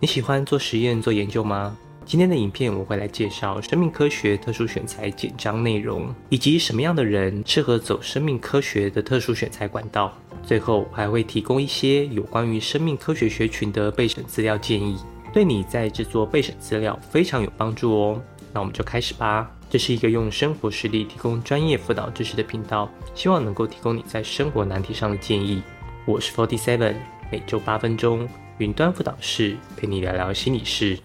你喜欢做实验、做研究吗？今天的影片我会来介绍生命科学特殊选材简章内容，以及什么样的人适合走生命科学的特殊选材管道。最后我还会提供一些有关于生命科学学群的备审资料建议，对你在制作备审资料非常有帮助哦。那我们就开始吧。这是一个用生活实例提供专业辅导知识的频道，希望能够提供你在生活难题上的建议。我是 Forty Seven，每周八分钟，云端辅导室陪你聊聊心理事。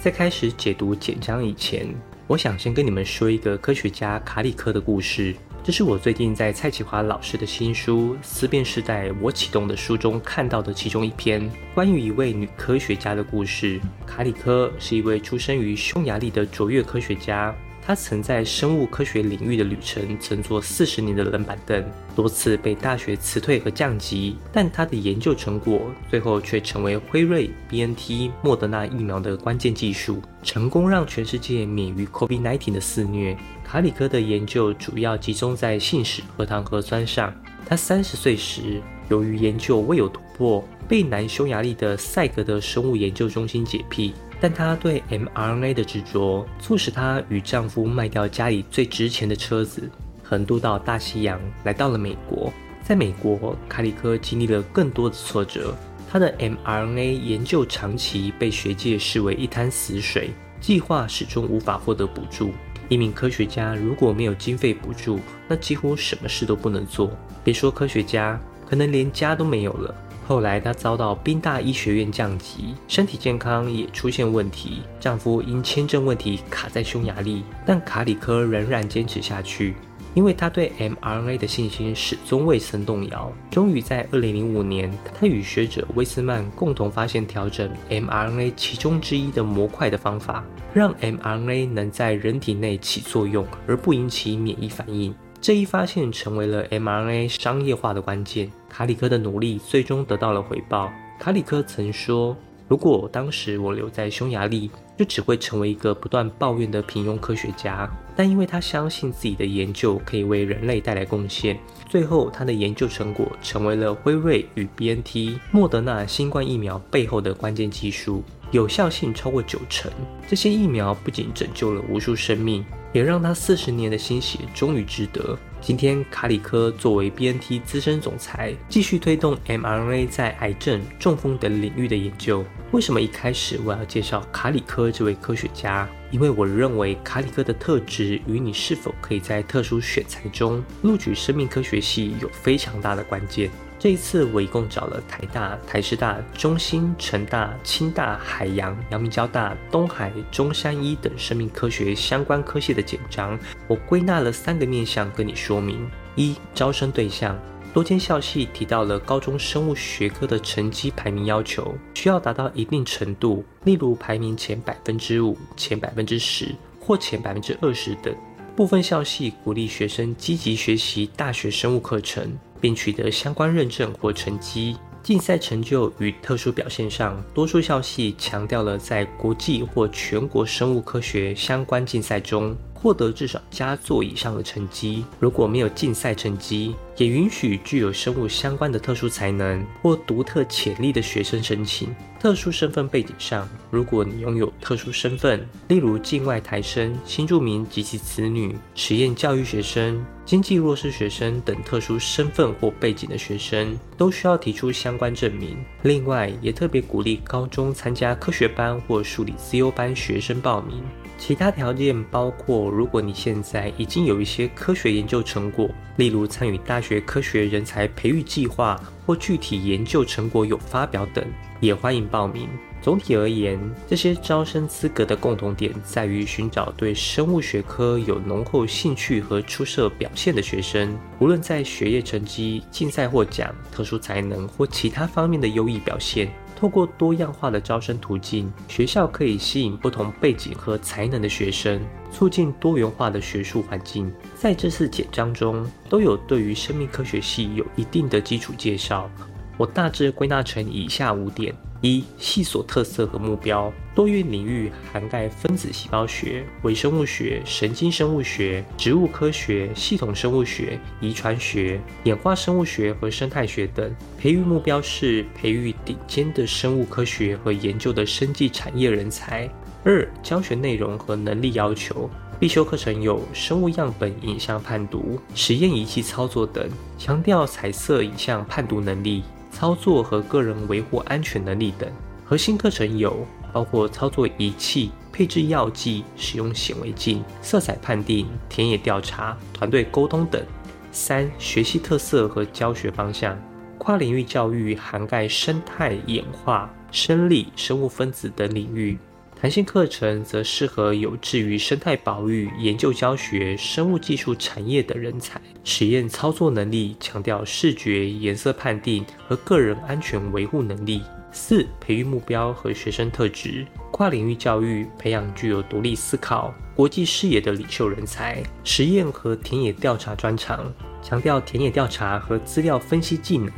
在开始解读简章以前，我想先跟你们说一个科学家卡里科的故事。这是我最近在蔡启华老师的新书《思辨时代我启动》的书中看到的其中一篇关于一位女科学家的故事。卡里科是一位出生于匈牙利的卓越科学家。他曾在生物科学领域的旅程，曾坐四十年的冷板凳，多次被大学辞退和降级，但他的研究成果最后却成为辉瑞、BNT、莫德纳疫苗的关键技术，成功让全世界免于 COVID-19 的肆虐。卡里科的研究主要集中在信使核糖核酸上。他三十岁时，由于研究未有突破，被南匈牙利的塞格德生物研究中心解聘。但她对 mRNA 的执着，促使她与丈夫卖掉家里最值钱的车子，横渡到大西洋，来到了美国。在美国，卡里科经历了更多的挫折。他的 mRNA 研究长期被学界视为一滩死水，计划始终无法获得补助。一名科学家如果没有经费补助，那几乎什么事都不能做。别说科学家，可能连家都没有了。后来，她遭到宾大医学院降级，身体健康也出现问题。丈夫因签证问题卡在匈牙利，但卡里科仍然坚持下去，因为他对 mRNA 的信心始终未曾动摇。终于在2005年，他与学者威斯曼共同发现调整 mRNA 其中之一的模块的方法，让 mRNA 能在人体内起作用而不引起免疫反应。这一发现成为了 mRNA 商业化的关键。卡里科的努力最终得到了回报。卡里科曾说：“如果当时我留在匈牙利，就只会成为一个不断抱怨的平庸科学家。但因为他相信自己的研究可以为人类带来贡献，最后他的研究成果成为了辉瑞与 BNT、莫德纳新冠疫苗背后的关键技术，有效性超过九成。这些疫苗不仅拯救了无数生命。”也让他四十年的心血终于值得。今天，卡里科作为 BNT 资深总裁，继续推动 mRNA 在癌症、中风等领域的研究。为什么一开始我要介绍卡里科这位科学家？因为我认为卡里科的特质与你是否可以在特殊选材中录取生命科学系有非常大的关键。这一次，我一共找了台大、台师大、中兴、成大、清大、海洋、阳明交大、东海、中山医等生命科学相关科系的简章，我归纳了三个面向跟你说明：一、招生对象，多间校系提到了高中生物学科的成绩排名要求，需要达到一定程度，例如排名前百分之五、前百分之十或前百分之二十等。部分校系鼓励学生积极学习大学生物课程。并取得相关认证或成绩。竞赛成就与特殊表现上，多数校系强调了在国际或全国生物科学相关竞赛中。获得至少佳作以上的成绩。如果没有竞赛成绩，也允许具有生物相关的特殊才能或独特潜力的学生申请。特殊身份背景上，如果你拥有特殊身份，例如境外台生、新住民及其子女、实验教育学生、经济弱势学生等特殊身份或背景的学生，都需要提出相关证明。另外，也特别鼓励高中参加科学班或数理自优班学生报名。其他条件包括，如果你现在已经有一些科学研究成果，例如参与大学科学人才培育计划或具体研究成果有发表等，也欢迎报名。总体而言，这些招生资格的共同点在于寻找对生物学科有浓厚兴趣和出色表现的学生，无论在学业成绩、竞赛获奖、特殊才能或其他方面的优异表现。透过多样化的招生途径，学校可以吸引不同背景和才能的学生，促进多元化的学术环境。在这次简章中，都有对于生命科学系有一定的基础介绍。我大致归纳成以下五点：一、系所特色和目标。多元领域涵盖分子细胞学、微生物学、神经生物学、植物科学、系统生物学、遗传学、演化生物学和生态学等。培育目标是培育顶尖的生物科学和研究的生技产业人才。二、教学内容和能力要求。必修课程有生物样本影像判读、实验仪器操作等，强调彩色影像判读能力、操作和个人维护安全能力等。核心课程有包括操作仪器、配置药剂、使用显微镜、色彩判定、田野调查、团队沟通等。三、学习特色和教学方向。跨领域教育涵盖生态演化、生理、生物分子等领域。弹性课程则适合有志于生态保育、研究教学、生物技术产业的人才。实验操作能力强调视觉、颜色判定和个人安全维护能力。四、培育目标和学生特质。跨领域教育培养具有独立思考、国际视野的领袖人才。实验和田野调查专长，强调田野调查和资料分析技能。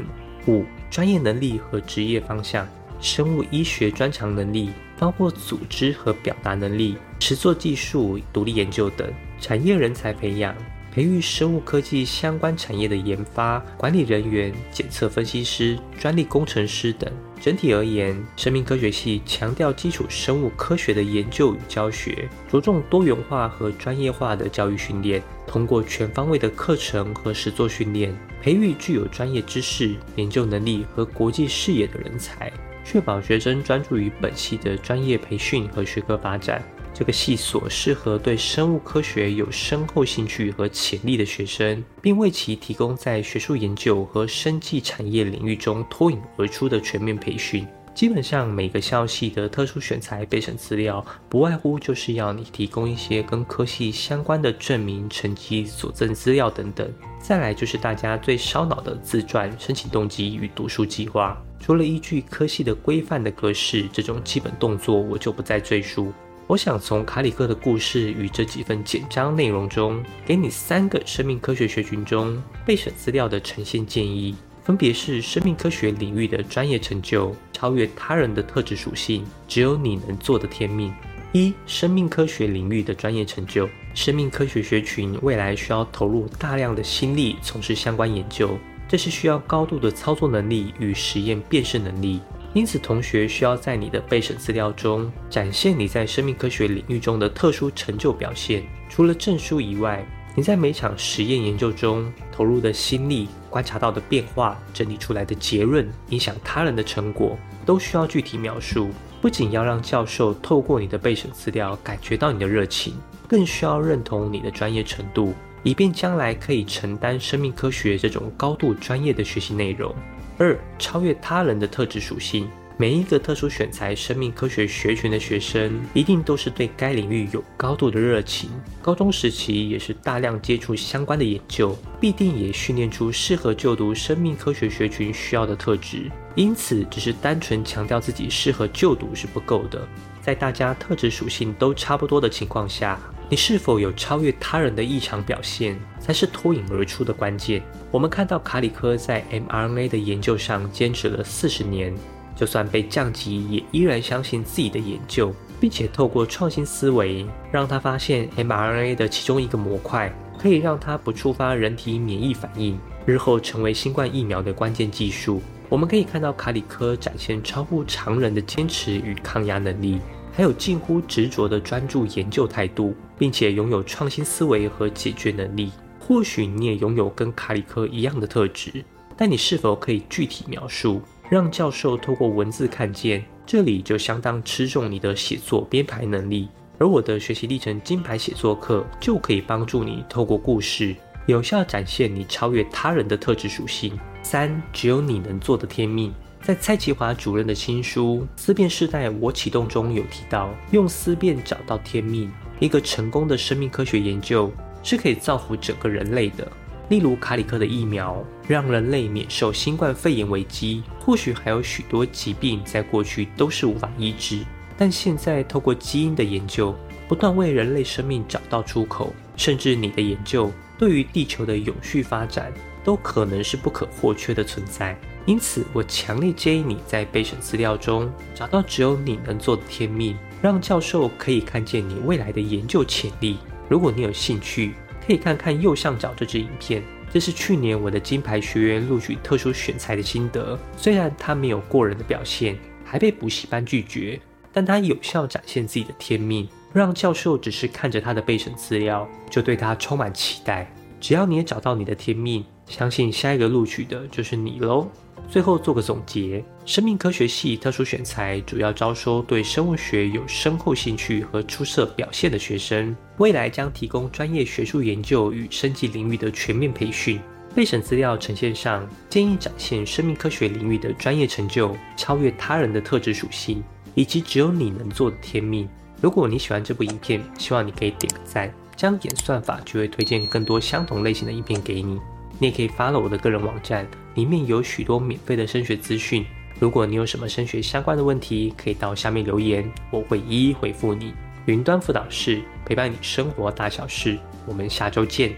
五、专业能力和职业方向。生物医学专长能力。包括组织和表达能力、实作技术、独立研究等产业人才培养，培育生物科技相关产业的研发管理人员、检测分析师、专利工程师等。整体而言，生命科学系强调基础生物科学的研究与教学，着重多元化和专业化的教育训练，通过全方位的课程和实作训练，培育具有专业知识、研究能力和国际视野的人才。确保学生专注于本系的专业培训和学科发展。这个系所适合对生物科学有深厚兴趣和潜力的学生，并为其提供在学术研究和生技产业领域中脱颖而出的全面培训。基本上，每个校系的特殊选材备审资料，不外乎就是要你提供一些跟科系相关的证明、成绩、佐证资料等等。再来就是大家最烧脑的自传、申请动机与读书计划。除了依据科系的规范的格式，这种基本动作我就不再赘述。我想从卡里克的故事与这几份简章内容中，给你三个生命科学学群中备审资料的呈现建议，分别是生命科学领域的专业成就、超越他人的特质属性、只有你能做的天命。一、生命科学领域的专业成就，生命科学学群未来需要投入大量的心力从事相关研究。这是需要高度的操作能力与实验辨识能力，因此同学需要在你的备审资料中展现你在生命科学领域中的特殊成就表现。除了证书以外，你在每场实验研究中投入的心力、观察到的变化、整理出来的结论、影响他人的成果，都需要具体描述。不仅要让教授透过你的备审资料感觉到你的热情，更需要认同你的专业程度。以便将来可以承担生命科学这种高度专业的学习内容。二、超越他人的特质属性。每一个特殊选材生命科学学群的学生，一定都是对该领域有高度的热情。高中时期也是大量接触相关的研究，必定也训练出适合就读生命科学学群需要的特质。因此，只是单纯强调自己适合就读是不够的。在大家特质属性都差不多的情况下，你是否有超越他人的异常表现，才是脱颖而出的关键。我们看到卡里科在 mRNA 的研究上坚持了四十年，就算被降级，也依然相信自己的研究，并且透过创新思维，让他发现 mRNA 的其中一个模块可以让它不触发人体免疫反应，日后成为新冠疫苗的关键技术。我们可以看到卡里科展现超乎常人的坚持与抗压能力。还有近乎执着的专注研究态度，并且拥有创新思维和解决能力。或许你也拥有跟卡里科一样的特质，但你是否可以具体描述，让教授透过文字看见？这里就相当吃重你的写作编排能力。而我的学习历程金牌写作课就可以帮助你透过故事，有效展现你超越他人的特质属性。三，只有你能做的天命。在蔡奇华主任的新书《思辨时代我启动》中有提到，用思辨找到天命。一个成功的生命科学研究是可以造福整个人类的。例如卡里克的疫苗，让人类免受新冠肺炎危机。或许还有许多疾病在过去都是无法医治，但现在透过基因的研究，不断为人类生命找到出口。甚至你的研究对于地球的永续发展，都可能是不可或缺的存在。因此，我强烈建议你在备审资料中找到只有你能做的天命，让教授可以看见你未来的研究潜力。如果你有兴趣，可以看看右上角这支影片，这是去年我的金牌学员录取特殊选材的心得。虽然他没有过人的表现，还被补习班拒绝，但他有效展现自己的天命，让教授只是看着他的备审资料就对他充满期待。只要你也找到你的天命，相信下一个录取的就是你喽。最后做个总结：生命科学系特殊选材主要招收对生物学有深厚兴趣和出色表现的学生，未来将提供专业学术研究与升级领域的全面培训。备审资料呈现上，建议展现生命科学领域的专业成就，超越他人的特质属性，以及只有你能做的天命。如果你喜欢这部影片，希望你可以点个赞，这样演算法就会推荐更多相同类型的影片给你。你也可以发了我的个人网站，里面有许多免费的升学资讯。如果你有什么升学相关的问题，可以到下面留言，我会一一回复你。云端辅导室陪伴你生活大小事，我们下周见。